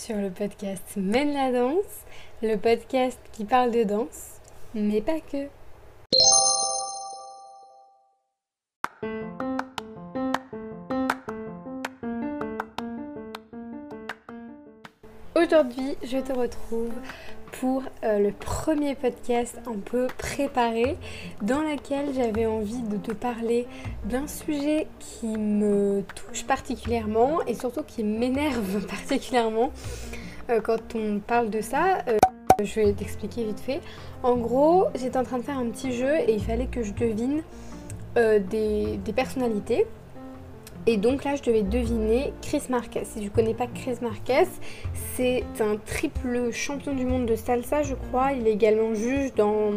sur le podcast Mène la danse, le podcast qui parle de danse, mais pas que. Aujourd'hui, je te retrouve pour euh, le premier podcast un peu préparé dans lequel j'avais envie de te parler d'un sujet qui me touche particulièrement et surtout qui m'énerve particulièrement euh, quand on parle de ça. Euh, je vais t'expliquer vite fait. En gros, j'étais en train de faire un petit jeu et il fallait que je devine des, des personnalités et donc là, je devais deviner Chris Marquez. Si tu connais pas Chris Marquez, c'est un triple champion du monde de salsa, je crois. Il est également juge dans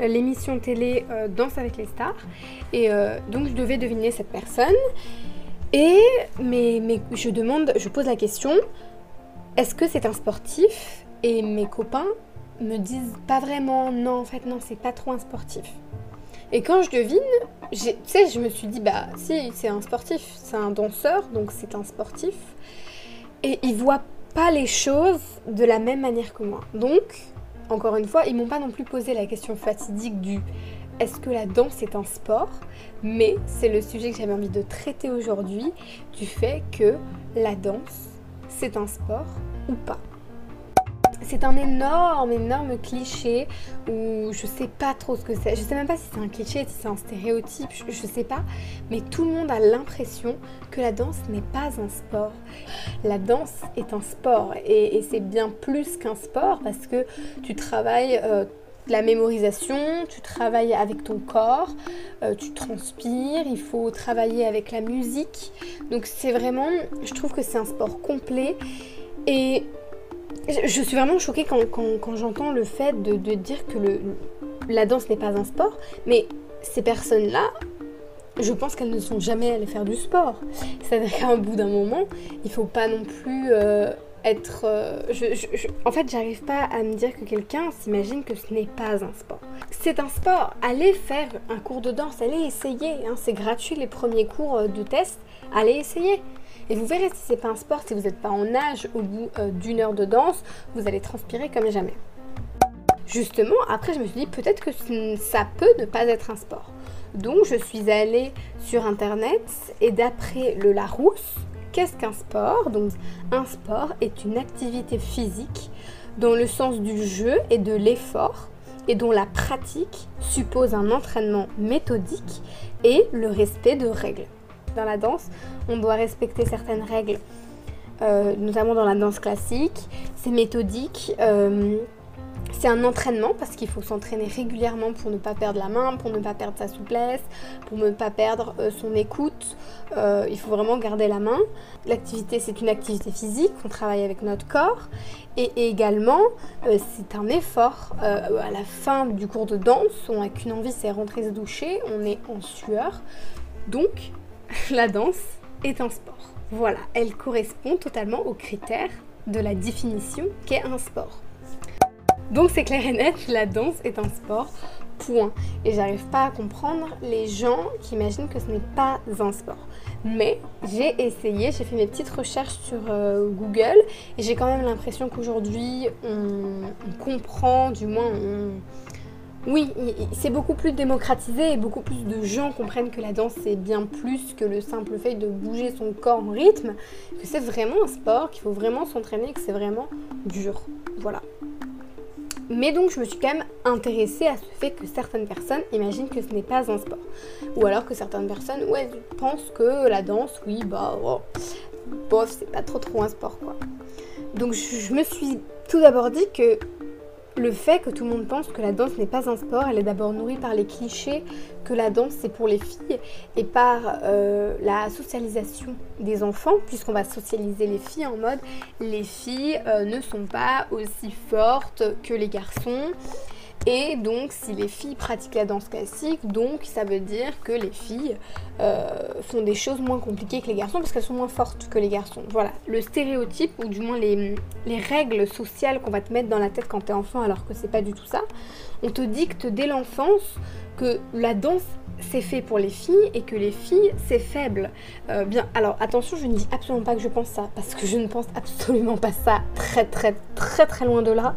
euh, l'émission télé euh, Danse avec les stars. Et euh, donc, je devais deviner cette personne. Et mais, mais je demande, je pose la question est-ce que c'est un sportif? Et mes copains me disent pas vraiment. Non, en fait, non, c'est pas trop un sportif. Et quand je devine, tu sais, je me suis dit, bah si, c'est un sportif, c'est un danseur, donc c'est un sportif. Et il voit pas les choses de la même manière que moi. Donc, encore une fois, ils m'ont pas non plus posé la question fatidique du est-ce que la danse est un sport? Mais c'est le sujet que j'avais envie de traiter aujourd'hui, du fait que la danse, c'est un sport ou pas c'est un énorme, énorme cliché où je sais pas trop ce que c'est. Je sais même pas si c'est un cliché, si c'est un stéréotype, je, sais pas. Mais tout le monde a l'impression que la danse n'est pas un sport. La danse est un sport et, c'est bien plus qu'un sport parce que tu travailles. Euh, la mémorisation, tu travailles avec ton corps, euh, tu transpires, il faut travailler avec la musique. Donc c'est vraiment, je trouve que c'est un sport complet. Et je suis vraiment choquée quand, j'entends le fait de, dire que la danse n'est pas un sport, mais ces personnes-là, je pense qu'elles ne sont jamais allées faire du sport. C'est-à-dire qu'à un bout d'un moment, il faut pas non plus euh, être. Euh, en fait, j'arrive pas à me dire que quelqu'un s'imagine que ce n'est pas un sport. C'est un sport. Allez faire un cours de danse, allez essayer. Hein. c'est gratuit les premiers cours euh, de test. Allez essayer. Et vous verrez si c'est pas un sport, si vous n'êtes pas en nage au bout euh, d'une heure de danse, vous allez transpirer comme jamais. Justement, après je me suis dit peut-être que ça peut ne pas être un sport. Donc je suis allée sur internet et d'après le Larousse, qu'est-ce qu'un sport? Donc un sport est une activité physique dans le sens du jeu et de l'effort et dont la pratique suppose un entraînement méthodique et le respect de règles dans la danse, on doit respecter certaines règles, euh, notamment dans la danse classique. C'est méthodique. Euh, c'est un entraînement parce qu'il faut s'entraîner régulièrement pour ne pas perdre la main, pour ne pas perdre sa souplesse, pour ne pas perdre euh, son écoute. il faut vraiment garder la main. L'activité, c'est une activité physique, on travaille avec notre corps. Et, également, c'est un effort. à la fin du cours de danse, on n'a qu'une envie, c'est rentrer se doucher, on est en sueur. Donc, la danse est un sport. Voilà, elle correspond totalement aux critères de la définition qu'est un sport. Donc c'est clair et net, la danse est un sport, point. Et j'arrive pas à comprendre les gens qui imaginent que ce n'est pas un sport. Mais j'ai essayé, j'ai fait mes petites recherches sur euh, Google et j'ai quand même l'impression qu'aujourd'hui on, on, comprend, du moins on, oui, c'est beaucoup plus démocratisé et beaucoup plus de gens comprennent que la danse c'est bien plus que le simple fait de bouger son corps en rythme, que c'est vraiment un sport, qu'il faut vraiment s'entraîner, que c'est vraiment dur. Voilà. Mais donc je me suis quand même intéressée à ce fait que certaines personnes imaginent que ce n'est pas un sport. Ou alors que certaines personnes pensent que la danse, oui, bah, oh, bof, c'est pas trop trop un sport quoi. Donc je me suis tout d'abord dit que le fait que tout le monde pense que la danse n'est pas un sport, elle est d'abord nourrie par les clichés que la danse c'est pour les filles et par euh, la socialisation des enfants, puisqu'on va socialiser les filles en mode les filles euh, ne sont pas aussi fortes que les garçons et donc, si les filles pratiquent la danse classique, donc ça veut dire que les filles euh, font des choses moins compliquées que les garçons parce qu'elles sont moins fortes que les garçons. Voilà, le stéréotype ou du moins les, règles sociales qu'on va te mettre dans la tête quand t'es enfant alors que c'est pas du tout ça. On te dicte dès l'enfance que la danse c'est fait pour les filles et que les filles c'est faible. Euh, bien, alors attention, je ne dis absolument pas que je pense ça, parce que je ne pense absolument pas ça, très très très très loin de là.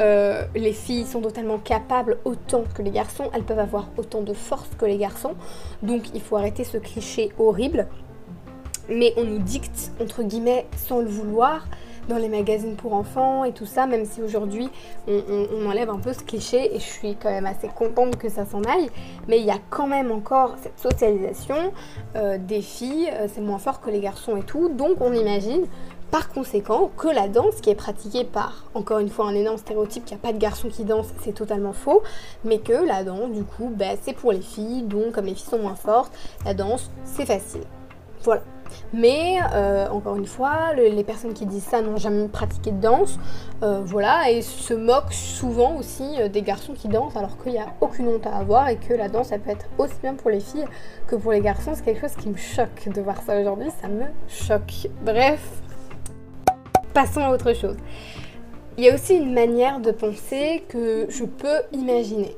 Euh, les filles sont totalement capables autant que les garçons, elles peuvent avoir autant de force que les garçons, donc il faut arrêter ce cliché horrible. Mais on nous dicte, entre guillemets, sans le vouloir, dans les magazines pour enfants et tout ça, même si aujourd'hui on, enlève un peu ce cliché et je suis quand même assez contente que ça s'en aille, mais il y a quand même encore cette socialisation euh, des filles, euh, c'est moins fort que les garçons et tout, donc on imagine par conséquent que la danse qui est pratiquée par, encore une fois un énorme stéréotype qu'il n'y a pas de garçons qui dansent, c'est totalement faux, mais que la danse du coup bah, c'est pour les filles, donc comme les filles sont moins fortes, la danse c'est facile. Voilà. Mais euh, encore une fois, les personnes qui disent ça n'ont jamais pratiqué de danse, euh, voilà, et se moquent souvent aussi euh, des garçons qui dansent, alors qu'il n'y a aucune honte à avoir et que la danse, ça peut être aussi bien pour les filles que pour les garçons. C'est quelque chose qui me choque de voir ça aujourd'hui, ça me choque. Bref, passons à autre chose. Il y a aussi une manière de penser que je peux imaginer.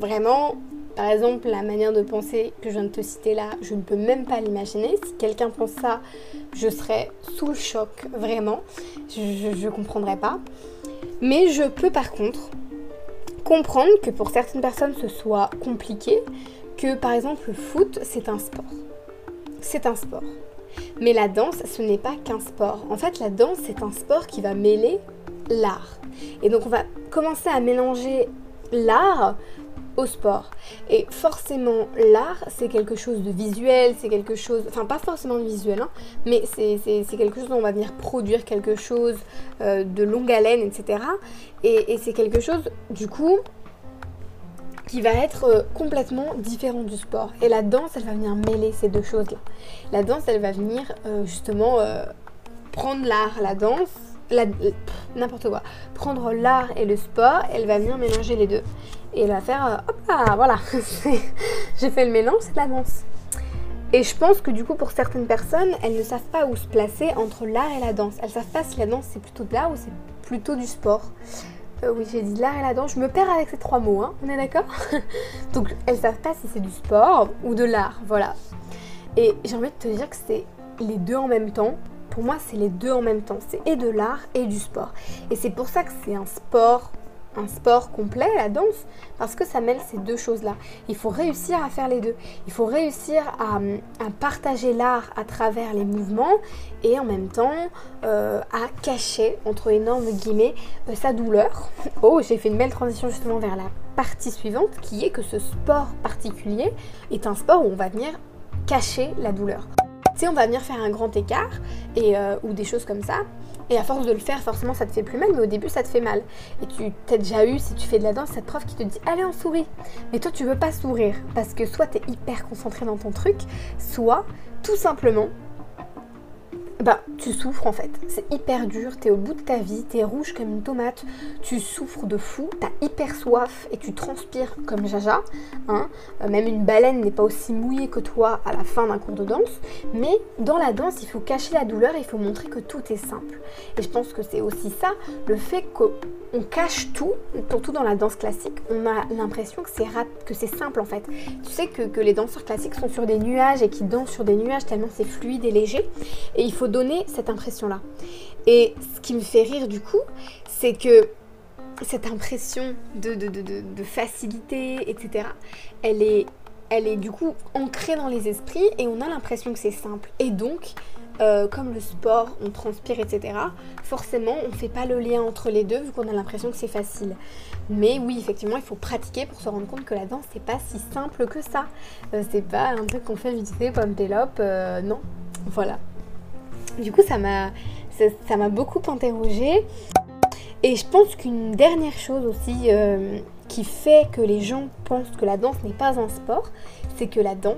Vraiment, par exemple, la manière de penser que je viens de te citer là, je ne peux même pas l'imaginer. Si quelqu'un pense ça, je serais sous le choc, vraiment. Je ne comprendrais pas. Mais je peux par contre comprendre que pour certaines personnes ce soit compliqué, que par exemple le foot c'est un sport. C'est un sport. Mais la danse, ce n'est pas qu'un sport. En fait, la danse, c'est un sport qui va mêler l'art. Et donc, on va commencer à mélanger l'art au sport. Et forcément, l'art, c'est quelque chose de visuel, c'est quelque chose, enfin pas forcément visuel, hein, mais c'est quelque chose dont on va venir produire quelque chose euh, de longue haleine, etc. Et, c'est quelque chose, du coup, qui va être euh, complètement différent du sport. Et la danse, elle va venir mêler ces deux choses-là. La danse, elle va venir euh, justement prendre l'art, la danse, n'importe quoi, prendre l'art et le sport, elle va venir mélanger les deux et elle va faire euh, hop là, voilà, j'ai fait le mélange, c'est de la danse. Et je pense que du coup pour certaines personnes, elles ne savent pas où se placer entre l'art et la danse. Elles savent pas si la danse c'est plutôt de l'art ou c'est plutôt du sport. Euh, oui, j'ai dit l'art et la danse, je me perds avec ces trois mots, hein, on est d'accord? Donc elles savent pas si c'est du sport ou de l'art, voilà. Et j'ai envie de te dire que c'est les deux en même temps. Pour moi, c'est les deux en même temps. C'est et de l'art et du sport. Et c'est pour ça que c'est un sport sport complet, la danse, parce que ça mêle ces deux choses-là. Il faut réussir à faire les deux. Il faut réussir à, partager l'art à travers les mouvements et en même temps euh, à cacher, entre énormes guillemets, euh, sa douleur. Oh, j'ai fait une belle transition justement vers la partie suivante, qui est que ce sport particulier est un sport où on va venir cacher la douleur. Tu sais, on va venir faire un grand écart et, euh, ou des choses comme ça. Et à force de le faire, forcément, ça te fait plus mal, mais au début, ça te fait mal. Et tu t'as déjà eu, si tu fais de la danse, cette prof qui te dit Allez, on sourit. Mais toi, tu veux pas sourire parce que soit tu es hyper concentré dans ton truc, soit tout simplement, bah, tu souffres en fait. C'est hyper dur, t'es au bout de ta vie, t'es rouge comme une tomate, tu souffres de fou, t'as hyper soif et tu transpires comme Jaja. Hein. Euh, même une baleine n'est pas aussi mouillée que toi à la fin d'un cours de danse. Mais dans la danse, il faut cacher la douleur et il faut montrer que tout est simple. Et je pense que c'est aussi ça, le fait qu'on cache tout, surtout dans la danse classique, on a l'impression que c'est simple en fait. Tu sais que, que les danseurs classiques sont sur des nuages et qui dansent sur des nuages tellement c'est fluide et léger. Et il faut donner cette impression-là. Et ce qui me fait rire du coup, c'est que cette impression de, de, facilité, etc., elle est, elle est du coup ancrée dans les esprits et on a l'impression que c'est simple. Et donc, euh, comme le sport, on transpire, etc., forcément, on ne fait pas le lien entre les deux vu qu'on a l'impression que c'est facile. Mais oui, effectivement, il faut pratiquer pour se rendre compte que la danse, c'est pas si simple que ça. Euh, c'est pas un truc qu'on fait vite pomme pélope, euh, non. Voilà. Du coup, ça m'a ça, m'a beaucoup interrogée. Et je pense qu'une dernière chose aussi euh, qui fait que les gens pensent que la danse n'est pas un sport, c'est que la danse,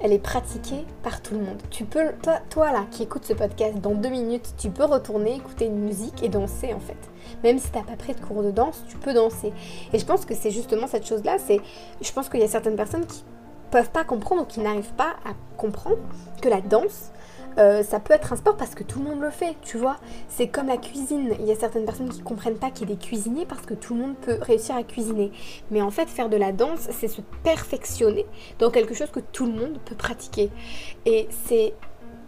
elle est pratiquée par tout le monde. Tu peux, toi, toi là qui écoutes ce podcast, dans deux minutes, tu peux retourner écouter une musique et danser en fait. Même si tu n'as pas pris de cours de danse, tu peux danser. Et je pense que c'est justement cette chose-là. C'est, je pense qu'il y a certaines personnes qui peuvent pas comprendre ou qui n'arrivent pas à comprendre que la danse, euh, ça peut être un sport parce que tout le monde le fait, tu vois. C'est comme la cuisine. Il y a certaines personnes qui comprennent pas qu'il est cuisinier parce que tout le monde peut réussir à cuisiner. Mais en fait, faire de la danse, c'est se perfectionner dans quelque chose que tout le monde peut pratiquer. Et c'est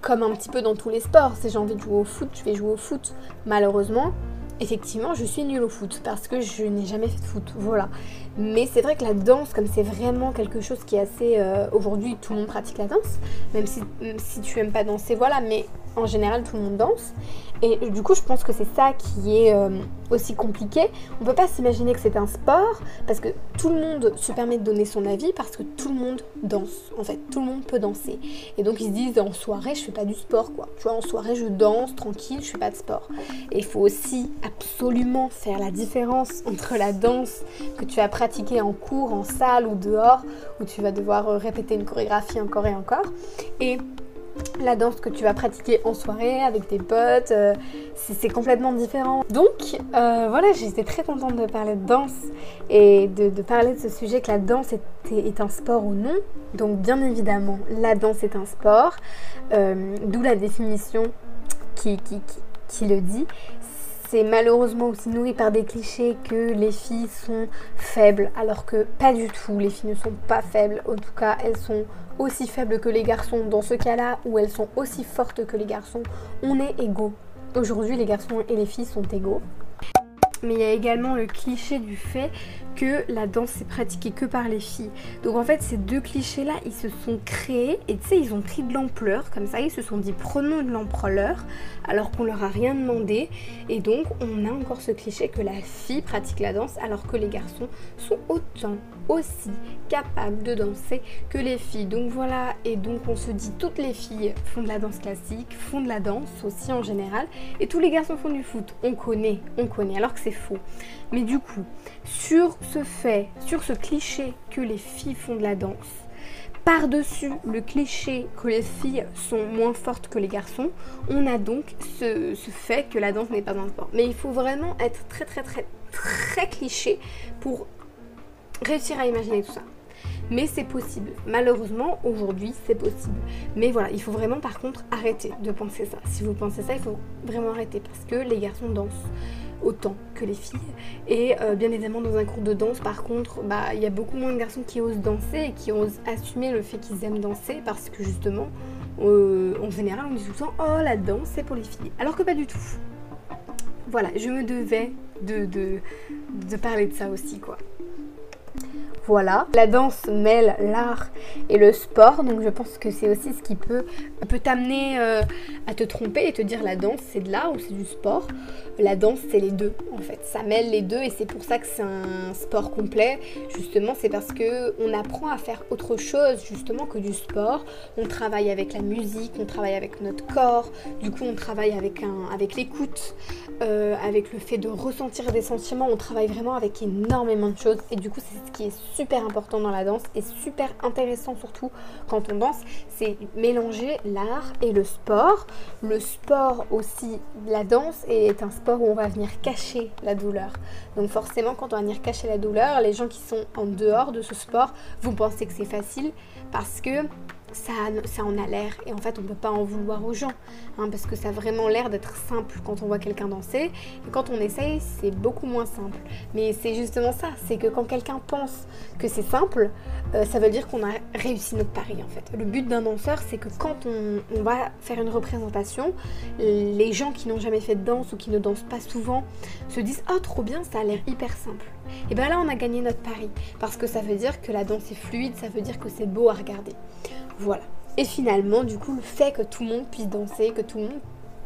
comme un petit peu dans tous les sports. Si j'ai envie de jouer au foot, je vais jouer au foot. Malheureusement, effectivement, je suis nulle au foot parce que je n'ai jamais fait de foot. Voilà. Mais c'est vrai que la danse, comme c'est vraiment quelque chose qui est assez. Euh, aujourd'hui, tout le monde pratique la danse. Même si, si tu aimes pas danser, voilà. Mais en général, tout le monde danse. Et du coup, je pense que c'est ça qui est euh, aussi compliqué. On peut pas s'imaginer que c'est un sport parce que tout le monde se permet de donner son avis parce que tout le monde danse. En fait, tout le monde peut danser. Et donc, ils se disent en soirée, je fais pas du sport, quoi. Tu vois, en soirée, je danse tranquille, je fais pas de sport. Et il faut aussi absolument faire la différence entre la danse que tu as pratiquée en cours, en salle ou dehors, où tu vas devoir euh, répéter une chorégraphie encore et encore, et la danse que tu vas pratiquer en soirée avec tes potes, euh, c'est complètement différent. Donc euh, voilà, j'étais très contente de parler de danse et de, parler de ce sujet que la danse est, un sport ou non. Donc bien évidemment, la danse est un sport, euh, d'où la définition qui, qui le dit. C'est malheureusement aussi nourri par des clichés que les filles sont faibles, alors que pas du tout, les filles ne sont pas faibles, en tout cas elles sont aussi faibles que les garçons. Dans ce cas-là, où elles sont aussi fortes que les garçons, on est égaux. Aujourd'hui, les garçons et les filles sont égaux. Mais il y a également le cliché du fait que la danse est pratiquée que par les filles. Donc en fait, ces deux clichés-là, ils se sont créés et tu sais, ils ont pris de l'ampleur. Comme ça, ils se sont dit prenons de l'ampleur alors qu'on leur a rien demandé. Et donc, on a encore ce cliché que la fille pratique la danse alors que les garçons sont autant aussi capables de danser que les filles. Donc voilà, et donc on se dit toutes les filles font de la danse classique, font de la danse aussi en général, et tous les garçons font du foot. On connaît, on connaît, alors que c'est faux. Mais du coup, sur ce fait, sur ce cliché que les filles font de la danse, par-dessus le cliché que les filles sont moins fortes que les garçons, on a donc ce, fait que la danse n'est pas un sport. Mais il faut vraiment être très très très très cliché pour réussir à imaginer tout ça. Mais c'est possible. Malheureusement, aujourd'hui, c'est possible. Mais voilà, il faut vraiment par contre arrêter de penser ça. Si vous pensez ça, il faut vraiment arrêter parce que les garçons dansent autant que les filles. Et euh, bien évidemment, dans un cours de danse, par contre, bah, il y a beaucoup moins de garçons qui osent danser et qui osent assumer le fait qu'ils aiment danser parce que justement, euh, en général, on dit tout le temps Oh, la danse, c'est pour les filles. Alors que pas du tout. Voilà, je me devais de, de, de parler de ça aussi, quoi. Voilà. La danse mêle l'art et le sport, donc je pense que c'est aussi ce qui peut, t'amener euh, à te tromper et te dire la danse c'est de l'art ou c'est du sport. La danse c'est les deux en fait, ça mêle les deux et c'est pour ça que c'est un sport complet. Justement, c'est parce que on apprend à faire autre chose justement que du sport. On travaille avec la musique, on travaille avec notre corps, du coup on travaille avec, un, avec l'écoute, euh, avec le fait de ressentir des sentiments, on travaille vraiment avec énormément de choses et du coup c'est ce qui est super important dans la danse et super intéressant surtout quand on danse, c'est mélanger l'art et le sport. Le sport aussi, la danse est un sport où on va venir cacher la douleur. Donc forcément quand on va venir cacher la douleur, les gens qui sont en dehors de ce sport vont penser que c'est facile parce que ça, en a l'air. Et en fait, on ne peut pas en vouloir aux gens. Hein, parce que ça a vraiment l'air d'être simple quand on voit quelqu'un danser. Et quand on essaye, c'est beaucoup moins simple. Mais c'est justement ça. C'est que quand quelqu'un pense que c'est simple, euh, ça veut dire qu'on a réussi notre pari en fait. Le but d'un danseur, c'est que quand on, on, va faire une représentation, les gens qui n'ont jamais fait de danse ou qui ne dansent pas souvent se disent Oh, trop bien, ça a l'air hyper simple. Et bien là, on a gagné notre pari. Parce que ça veut dire que la danse est fluide, ça veut dire que c'est beau à regarder. Voilà. Et finalement, du coup, le fait que tout le monde puisse danser, que tout le monde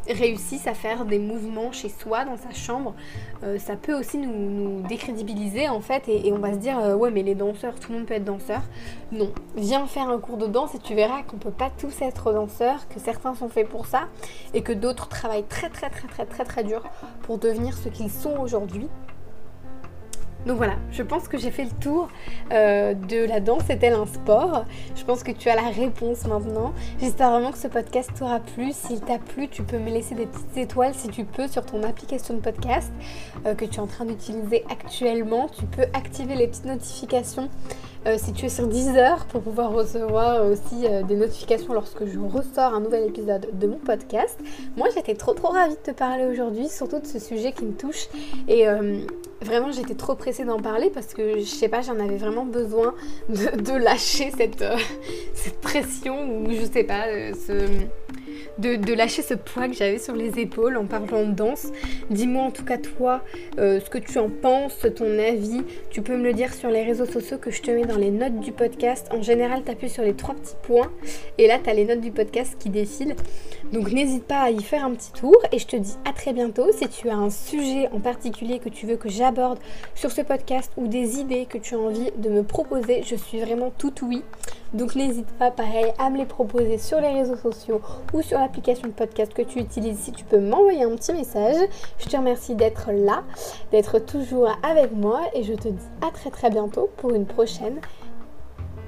réussisse à faire des mouvements chez soi, dans sa chambre, euh, ça peut aussi nous, décrédibiliser en fait et, on va se dire euh, ouais mais les danseurs, tout le monde peut être danseur. Non, viens faire un cours de danse et tu verras qu'on peut pas tous être danseurs, que certains sont faits pour ça et que d'autres travaillent très très très très très très dur pour devenir ce qu'ils sont aujourd'hui. Donc voilà, je pense que j'ai fait le tour euh, de la danse est-elle un sport Je pense que tu as la réponse maintenant. J'espère vraiment que ce podcast t'aura plu. S'il t'a plu, tu peux me laisser des petites étoiles si tu peux sur ton application de podcast euh, que tu es en train d'utiliser actuellement. Tu peux activer les petites notifications euh, si tu es sur Deezer pour pouvoir recevoir aussi euh, des notifications lorsque je ressors un nouvel épisode de mon podcast. Moi j'étais trop trop ravie de te parler aujourd'hui, surtout de ce sujet qui me touche et vraiment j'étais trop pressée d'en parler parce que je sais pas, j'en avais vraiment besoin de, lâcher cette, cette pression ou je sais pas, ce de, lâcher ce poids que j'avais sur les épaules en parlant de danse. Dis-moi en tout cas toi euh, ce que tu en penses, ton avis. Tu peux me le dire sur les réseaux sociaux que je te mets dans les notes du podcast. En général, tu sur les trois petits points et là, tu as les notes du podcast qui défilent. Donc n'hésite pas à y faire un petit tour et je te dis à très bientôt. Si tu as un sujet en particulier que tu veux que j'aborde sur ce podcast ou des idées que tu as envie de me proposer, je suis vraiment tout oui. Donc n'hésite pas, pareil, à me les proposer sur les réseaux sociaux ou sur l'application de podcast que tu utilises. Si tu peux m'envoyer un petit message. Je te remercie d'être là, d'être toujours avec moi et je te dis à très très bientôt pour une prochaine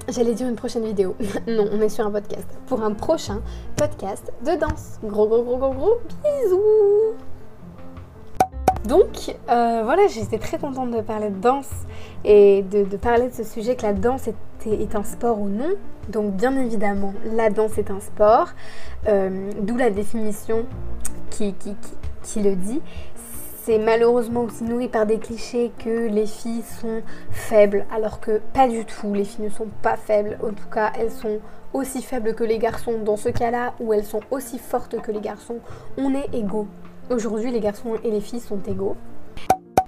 J'allais dire une prochaine vidéo. non, on est sur un podcast. Pour un prochain podcast de danse. Gros gros gros gros gros bisous donc euh, voilà, j'étais très contente de parler de danse et de, parler de ce sujet que la danse est, un sport ou non. Donc bien évidemment, la danse est un sport, euh, d'où la définition qui, qui le dit. C'est malheureusement aussi nourri par des clichés que les filles sont faibles, alors que pas du tout, les filles ne sont pas faibles. En tout cas, elles sont aussi faibles que les garçons dans ce cas-là, ou elles sont aussi fortes que les garçons. On est égaux. Aujourd'hui, les garçons et les filles sont égaux.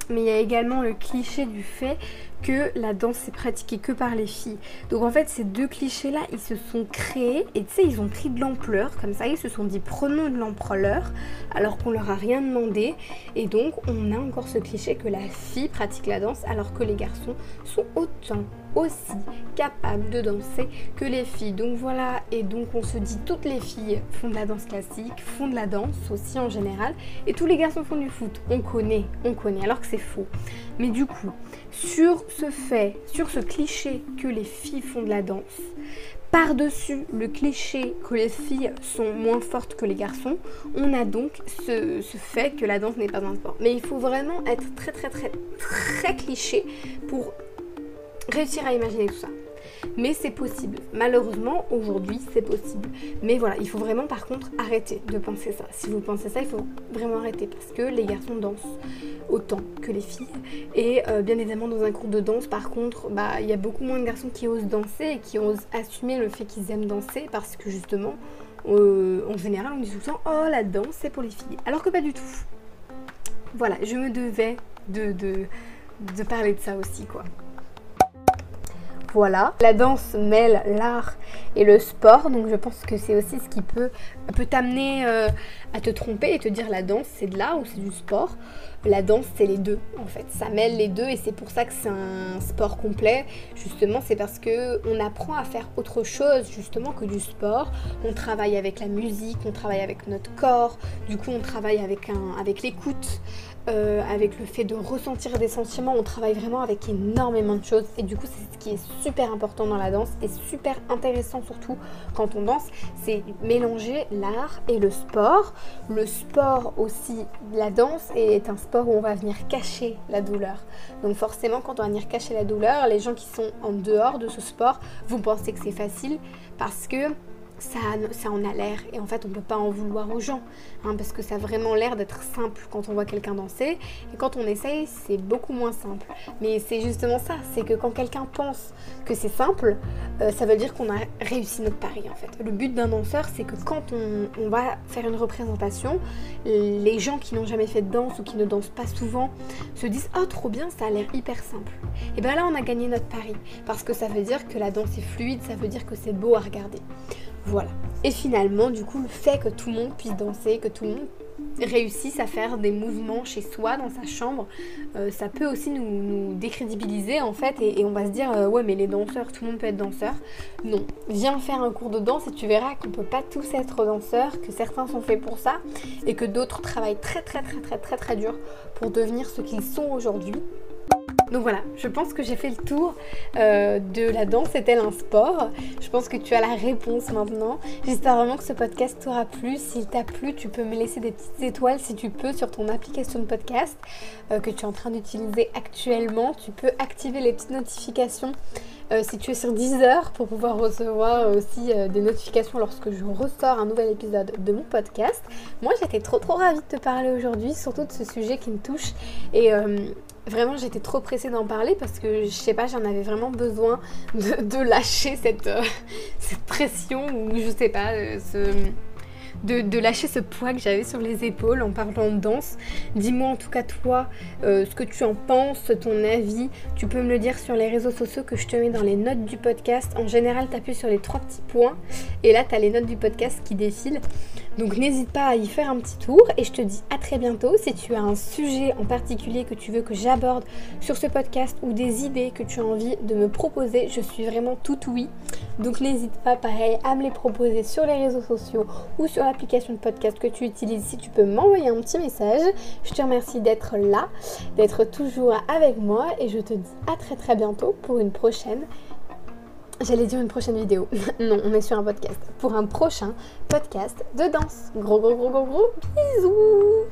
Mais il y a également le cliché du fait que la danse c'est pratiquée que par les filles. Donc en fait ces deux clichés là ils se sont créés et tu sais ils ont pris de l'ampleur comme ça ils se sont dit prenons de l'ampleur alors qu'on leur a rien demandé et donc on a encore ce cliché que la fille pratique la danse alors que les garçons sont autant aussi capables de danser que les filles. Donc voilà, et donc on se dit toutes les filles font de la danse classique, font de la danse aussi en général, et tous les garçons font du foot. On connaît, on connaît, alors que c'est faux. Mais du coup, sur ce fait, sur ce cliché que les filles font de la danse, par-dessus le cliché que les filles sont moins fortes que les garçons, on a donc ce, fait que la danse n'est pas un sport. Mais il faut vraiment être très très très très cliché pour réussir à imaginer tout ça. Mais c'est possible. Malheureusement, aujourd'hui, c'est possible. Mais voilà, il faut vraiment par contre arrêter de penser ça. Si vous pensez ça, il faut vraiment arrêter parce que les garçons dansent autant que les filles. Et euh, bien évidemment, dans un cours de danse, par contre, bah, il y a beaucoup moins de garçons qui osent danser et qui osent assumer le fait qu'ils aiment danser parce que justement, euh, en général, on dit tout le temps Oh, la danse, c'est pour les filles. Alors que pas du tout. Voilà, je me devais de, de, de parler de ça aussi, quoi. Voilà. La danse mêle l'art et le sport, donc je pense que c'est aussi ce qui peut, t'amener euh, à te tromper et te dire la danse c'est de l'art ou c'est du sport. La danse c'est les deux en fait, ça mêle les deux et c'est pour ça que c'est un sport complet. Justement, c'est parce que on apprend à faire autre chose justement que du sport. On travaille avec la musique, on travaille avec notre corps, du coup on travaille avec, un, avec l'écoute. Euh, avec le fait de ressentir des sentiments, on travaille vraiment avec énormément de choses et du coup c'est ce qui est super important dans la danse et super intéressant surtout quand on danse, c'est mélanger l'art et le sport. Le sport aussi, la danse est un sport où on va venir cacher la douleur. Donc forcément quand on va venir cacher la douleur, les gens qui sont en dehors de ce sport vont penser que c'est facile parce que ça, en a l'air. Et en fait on peut pas en vouloir aux gens hein, parce que ça a vraiment l'air d'être simple quand on voit quelqu'un danser. Et quand on essaye c'est beaucoup moins simple. Mais c'est justement ça c'est que quand quelqu'un pense que c'est simple euh, ça veut dire qu'on a réussi notre pari en fait. Le but d'un danseur c'est que quand on, on, va faire une représentation les gens qui n'ont jamais fait de danse ou qui ne dansent pas souvent se disent oh trop bien ça a l'air hyper simple. Et bien là on a gagné notre pari parce que ça veut dire que la danse est fluide ça veut dire que c'est beau à regarder voilà. Et finalement, du coup, le fait que tout le monde puisse danser, que tout le monde réussisse à faire des mouvements chez soi, dans sa chambre, euh, ça peut aussi nous, décrédibiliser en fait et, on va se dire euh, ouais mais les danseurs, tout le monde peut être danseur. Non, viens faire un cours de danse et tu verras qu'on peut pas tous être danseurs, que certains sont faits pour ça et que d'autres travaillent très très très très très très dur pour devenir ce qu'ils sont aujourd'hui donc voilà, je pense que j'ai fait le tour euh, de la danse est-elle un sport? Je pense que tu as la réponse maintenant. J'espère vraiment que ce podcast t'aura plu. S'il t'a plu, tu peux me laisser des petites étoiles si tu peux sur ton application de podcast euh, que tu es en train d'utiliser actuellement. Tu peux activer les petites notifications euh, si tu es sur Deezer pour pouvoir recevoir aussi des notifications lorsque je ressors un nouvel épisode de mon podcast. Moi j'étais trop trop ravie de te parler aujourd'hui, surtout de ce sujet qui me touche et vraiment j'étais trop pressée d'en parler parce que je sais pas, j'en avais vraiment besoin de, lâcher cette, cette pression ou je sais pas, ce de, lâcher ce poids que j'avais sur les épaules en parlant de danse. Dis-moi en tout cas toi euh, ce que tu en penses, ton avis. Tu peux me le dire sur les réseaux sociaux que je te mets dans les notes du podcast. En général, tu appuies sur les trois petits points et là, tu as les notes du podcast qui défilent. Donc n'hésite pas à y faire un petit tour et je te dis à très bientôt. Si tu as un sujet en particulier que tu veux que j'aborde sur ce podcast ou des idées que tu as envie de me proposer, je suis vraiment tout oui. Donc n'hésite pas pareil à me les proposer sur les réseaux sociaux ou sur l'application de podcast que tu utilises si tu peux m'envoyer un petit message. Je te remercie d'être là, d'être toujours avec moi et je te dis à très très bientôt pour une prochaine J'allais dire une prochaine vidéo. non, on est sur un podcast. Pour un prochain podcast de danse. Gros gros gros gros gros bisous